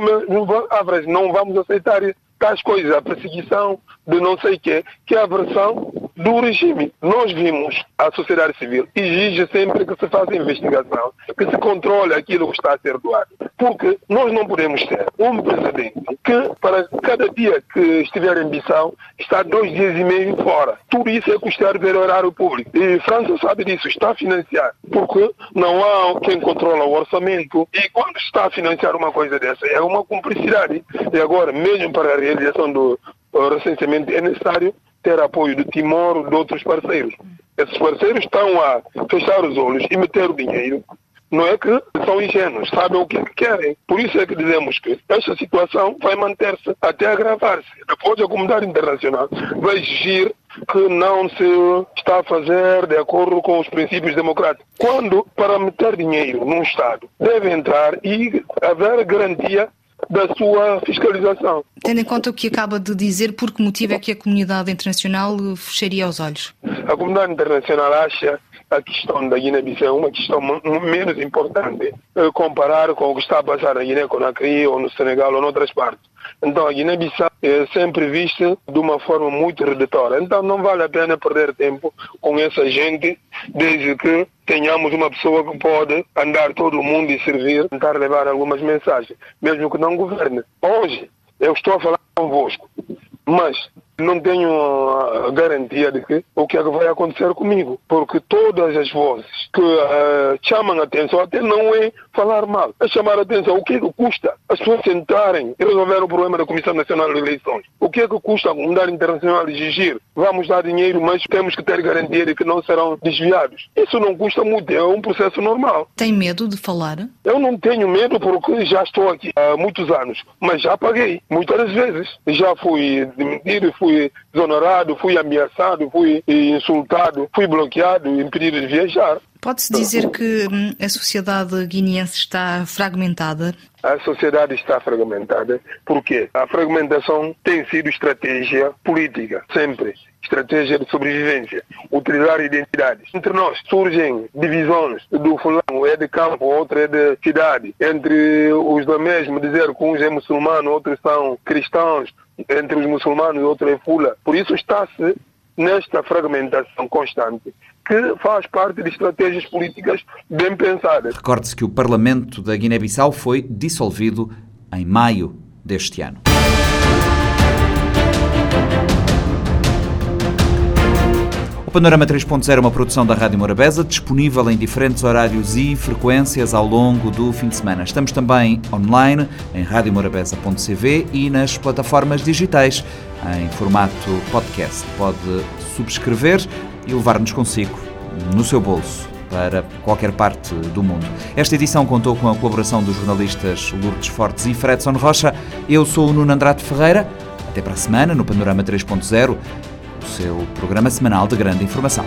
a frase, não vamos aceitar tais coisas, a perseguição de não sei o quê, que é a versão do regime. Nós vimos a sociedade civil exige sempre que se faça investigação, que se controle aquilo que está a ser doado. Porque nós não podemos ter um presidente que, para cada dia que estiver em missão, está dois dias e meio fora. Tudo isso é custar ver o horário público. E França sabe disso, está a financiar. Porque não há quem controla o orçamento. E quando está a financiar uma coisa dessa, é uma cumplicidade. E agora, mesmo para a realização do recenseamento, é necessário ter apoio de Timor de outros parceiros. Esses parceiros estão a fechar os olhos e meter o dinheiro. Não é que são ingênuos, sabem o é que querem. Por isso é que dizemos que esta situação vai manter-se até agravar-se. Depois a comunidade internacional vai exigir que não se está a fazer de acordo com os princípios democráticos. Quando, para meter dinheiro num Estado, deve entrar e haver garantia da sua fiscalização. Tendo em conta o que acaba de dizer, por que motivo é que a comunidade internacional fecharia os olhos? A comunidade internacional acha a questão da Guiné-Bissau uma questão menos importante eh, comparar com o que está a passar na Guiné-Conakry ou no Senegal ou noutras partes. Então a Guiné-Bissau é sempre vista de uma forma muito redutora. Então não vale a pena perder tempo com essa gente, desde que tenhamos uma pessoa que pode andar todo o mundo e servir, tentar levar algumas mensagens, mesmo que não governe. Hoje, eu estou a falar convosco, mas não tenho a garantia de que o que é que vai acontecer comigo, porque todas as vozes que uh, chamam a atenção até não é falar mal, é chamar a atenção o que é que custa as pessoas sentarem e resolver o problema da Comissão Nacional de Eleições. O que é que custa a comunidade internacional exigir? Vamos dar dinheiro, mas temos que ter garantia de que não serão desviados. Isso não custa muito, é um processo normal. Tem medo de falar? Eu não tenho medo porque já estou aqui há muitos anos, mas já paguei muitas vezes. Já fui demitido, fui fui desonorado, fui ameaçado, fui insultado, fui bloqueado, impedido de viajar. Pode-se dizer que hum, a sociedade guineense está fragmentada? A sociedade está fragmentada. Por quê? A fragmentação tem sido estratégia política, sempre. Estratégia de sobrevivência. Utilizar identidades. Entre nós surgem divisões do fulano é de campo, outro é de cidade. Entre os da mesmo, dizer que uns é muçulmano, outros são cristãos. Entre os muçulmanos, outro é fula. Por isso está-se nesta fragmentação constante que faz parte de estratégias políticas bem pensadas. Recorde-se que o Parlamento da Guiné-Bissau foi dissolvido em maio deste ano. O Panorama 3.0 é uma produção da Rádio Morabeza, disponível em diferentes horários e frequências ao longo do fim de semana. Estamos também online em radiomorabeza.cv e nas plataformas digitais em formato podcast. Pode subscrever e levar-nos consigo no seu bolso para qualquer parte do mundo. Esta edição contou com a colaboração dos jornalistas Lourdes Fortes e Fredson Rocha. Eu sou o Nuno Andrade Ferreira. Até para a semana no Panorama 3.0, o seu programa semanal de grande informação.